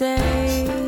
say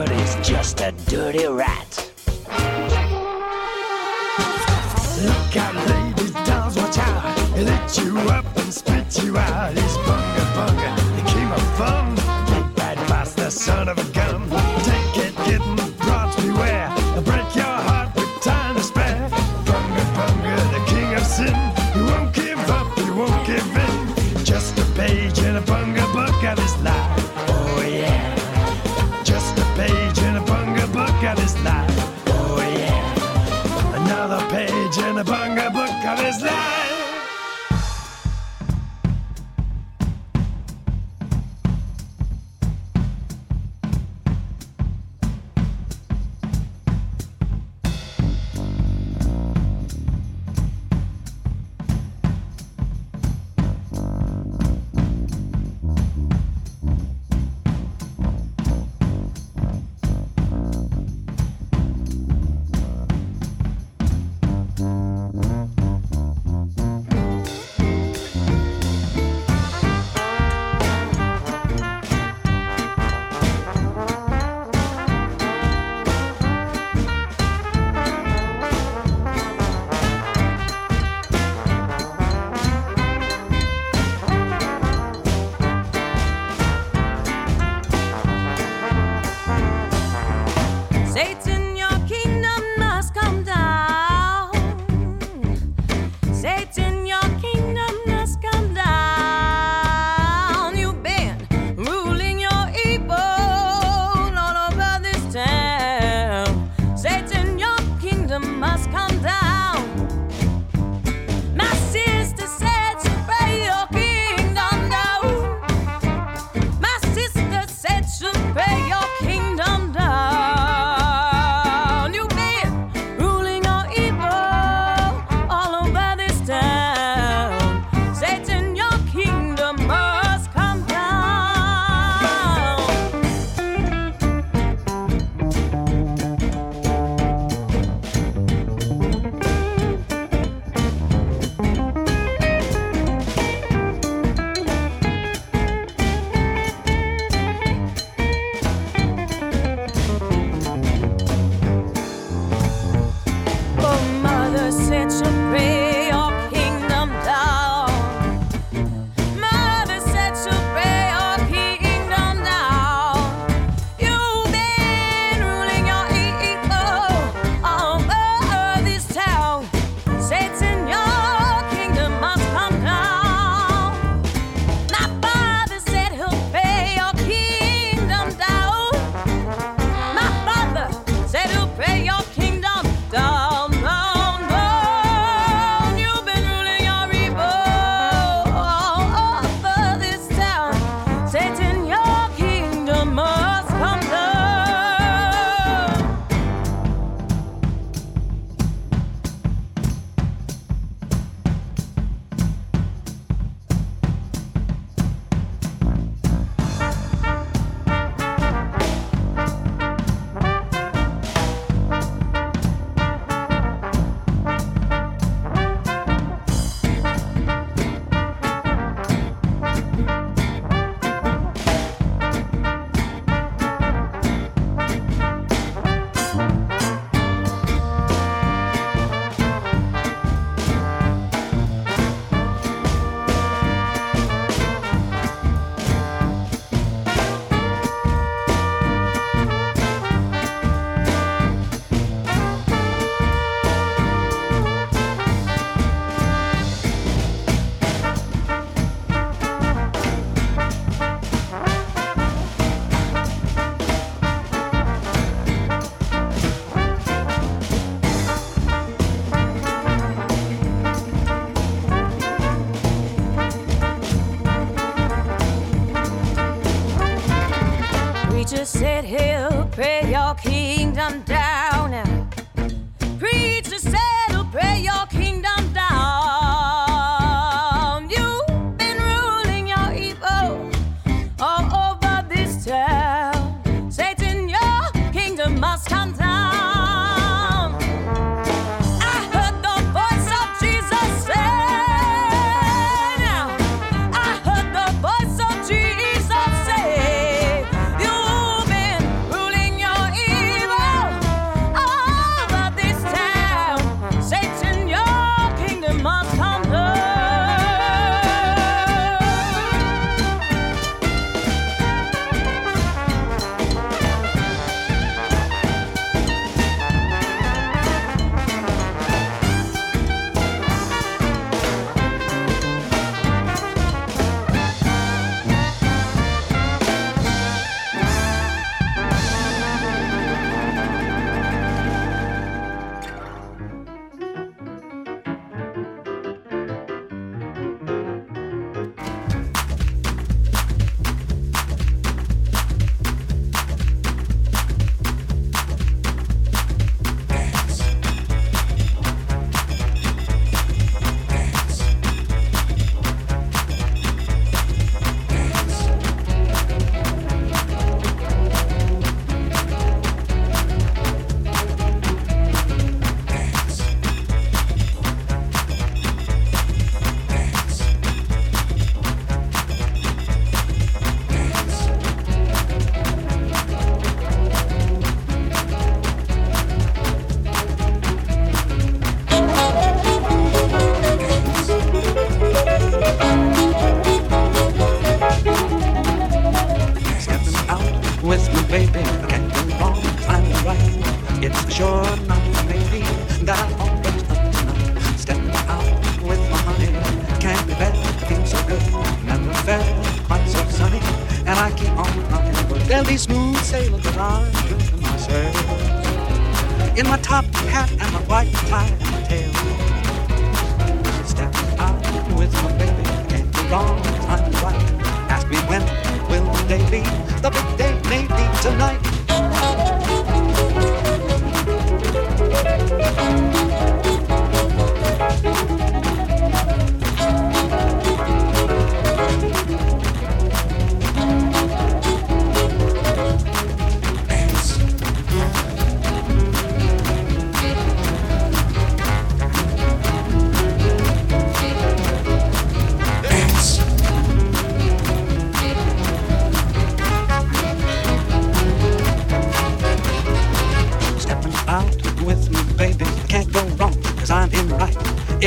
but he's just a dirty rat. Look out, ladies, dolls, watch out. He'll eat you up and spit you out. He's bunga bunga, he came up a cabeza.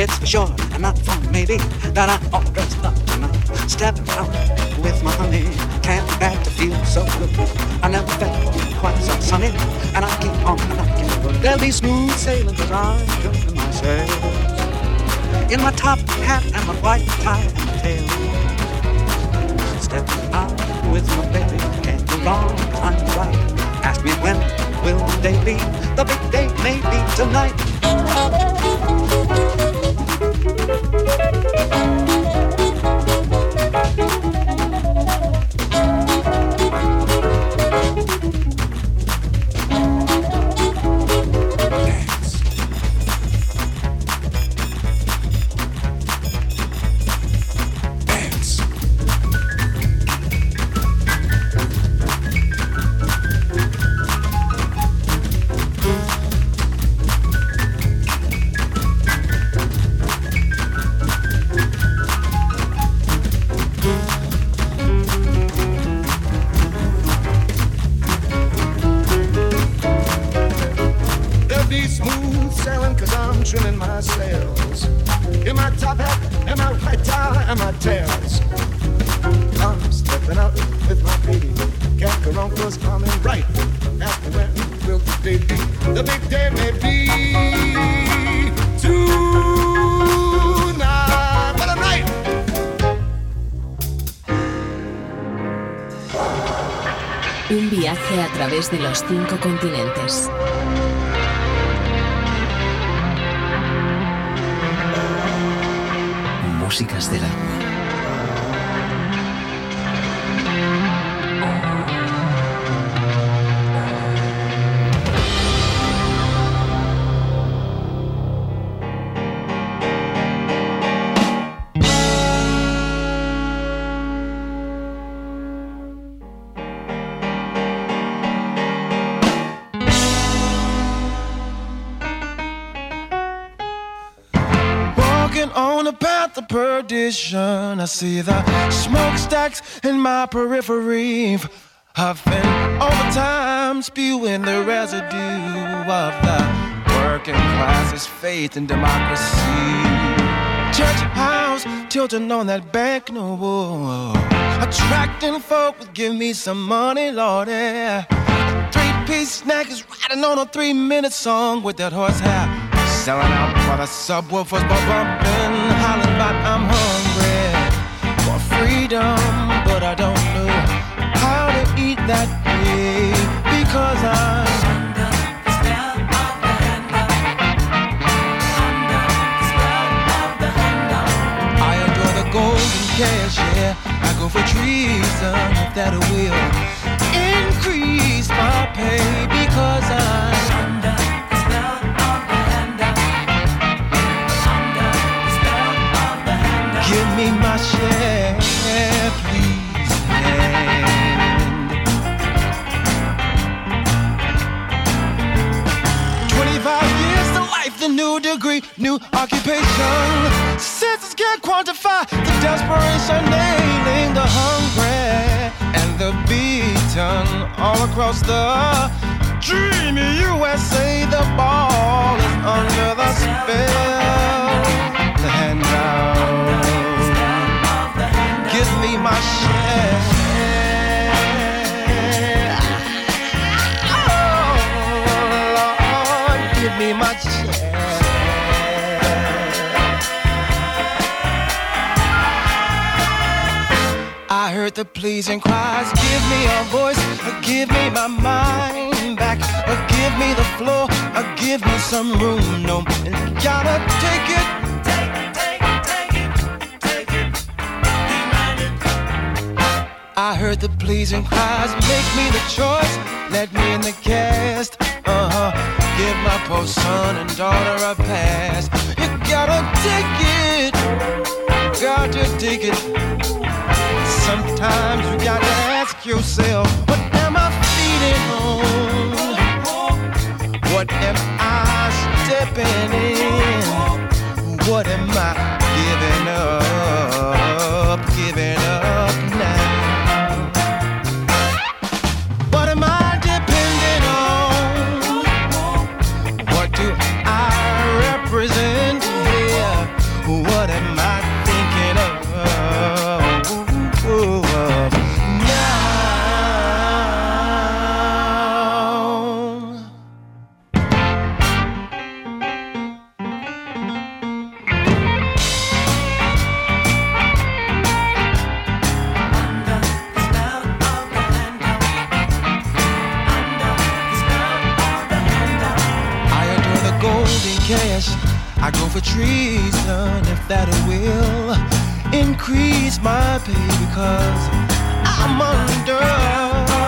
It's for sure, and not for maybe, that I'm all dressed up tonight. Stepping out with my honey. Can't be bad to feel so good. I never felt quite so sunny, and I keep on knocking. There'll be smooth sailing, cause I'm doing myself. In my top hat and my white tie and tail. Stepping out with my baby. Can't go wrong, I'm right. Ask me when will the day be? The big day may be tonight. Música través de los cinco continentes. Músicas del alma. See the smokestacks in my periphery. I've been Huffing overtime, spewing the residue of the working class's faith in democracy. Church house tilting on that bank note, attracting folk with give me some money, Lord. Yeah. Three-piece snack is riding on a three-minute song with that horsehair. Selling out for the subwoofers, but bumping, hollering about I'm hungry freedom, but I don't know how to eat that way because I'm I adore the golden cash, yeah. I go for treason if that will increase my pay because I'm Give me my share. And 25 years to life, the new degree, new occupation. Senses can't quantify the desperation, nailing the hungry and the beaten all across the dreamy USA. The ball is under the spell. The handout. Give me my share. Heard the pleasing cries. Give me a voice, give me my mind back. Uh, give me the floor, uh, give me some room. No, gotta take it. I heard the pleasing cries, make me the choice, let me in the cast. Uh huh. Give my poor son and daughter a pass. You gotta take it, got to take it. Sometimes you gotta ask yourself, what am I feeding on? What am I stepping in? What am I the golden cash. I go for treason if that will increase my pay because I'm under.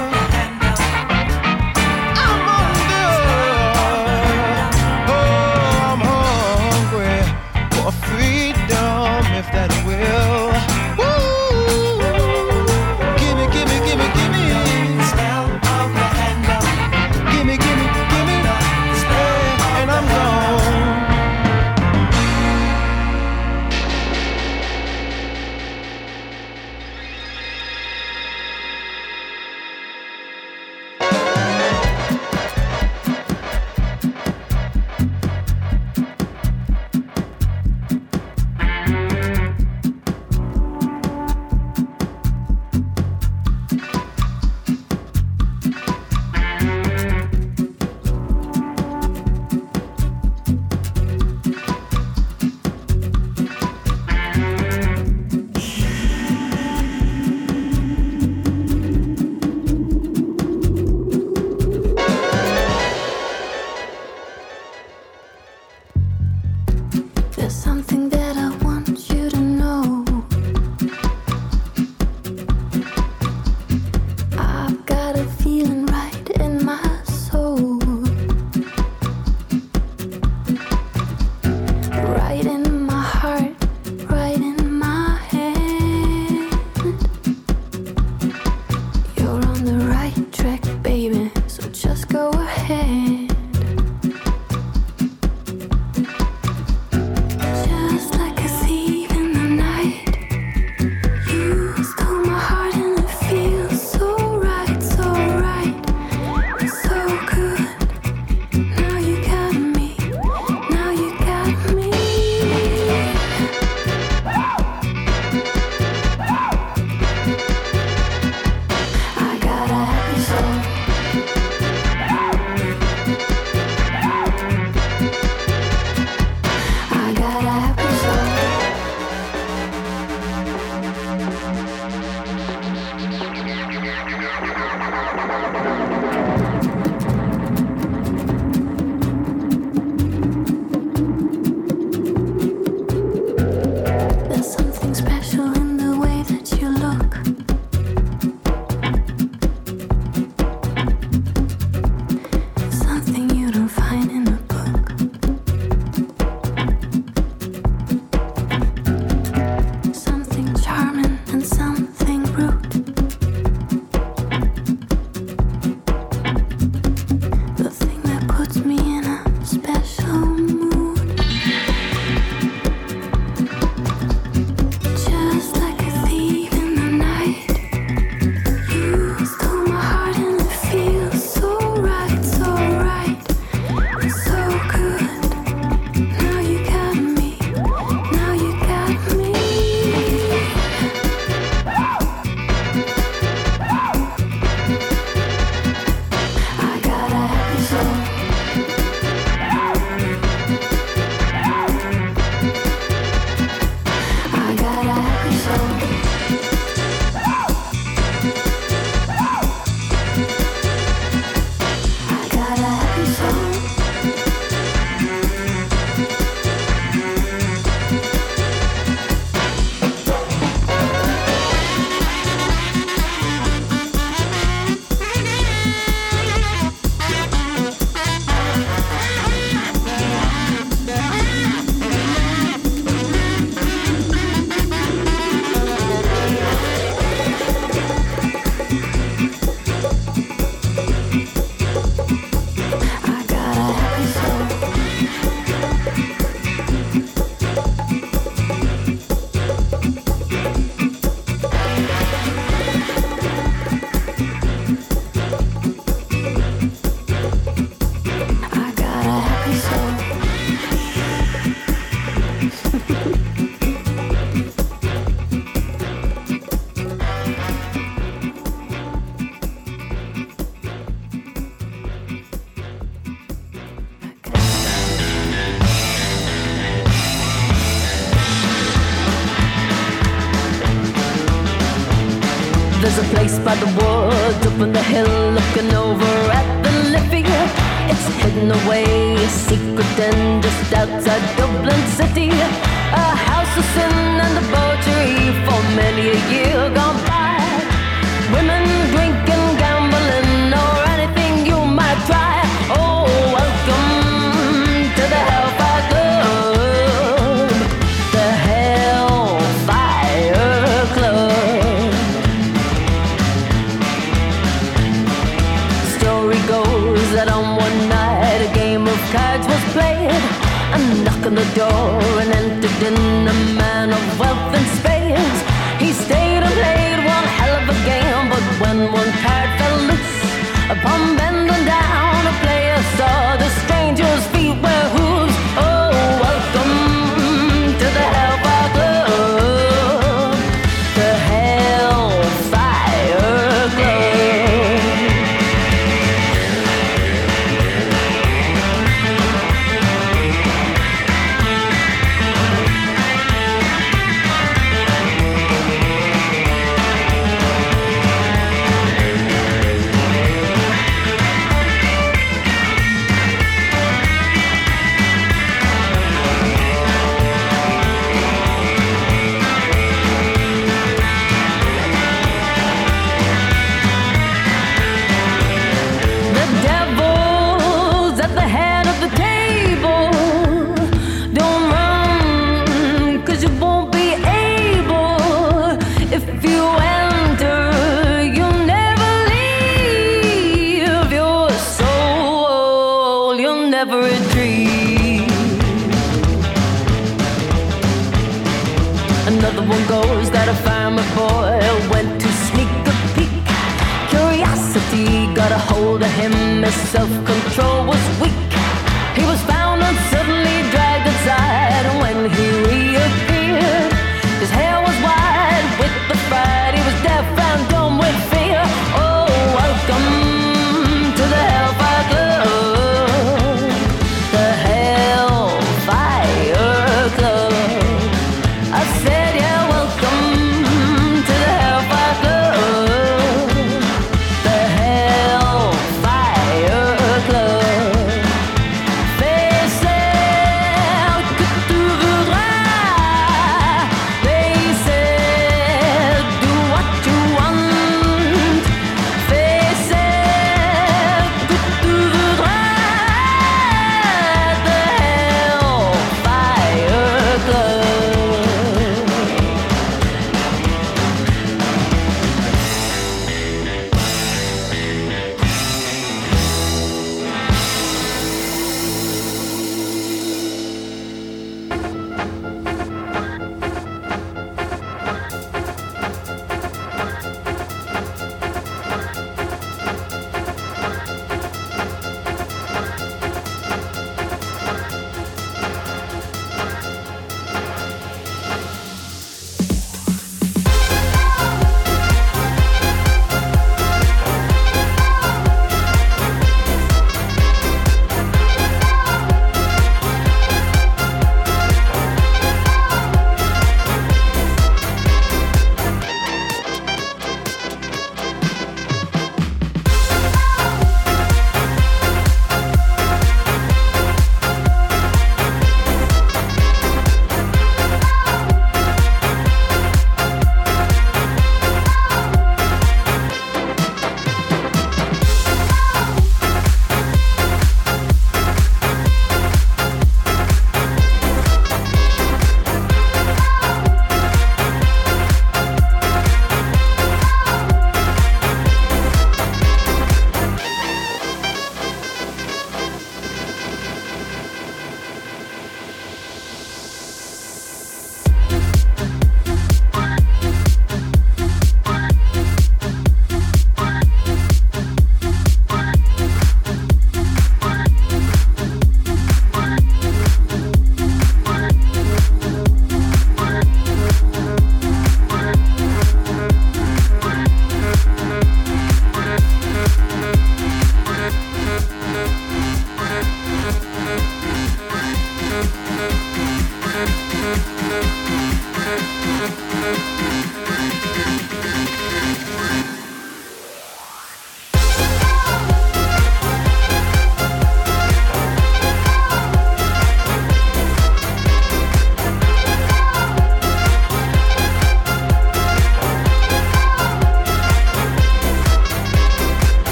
One card fell loose, upon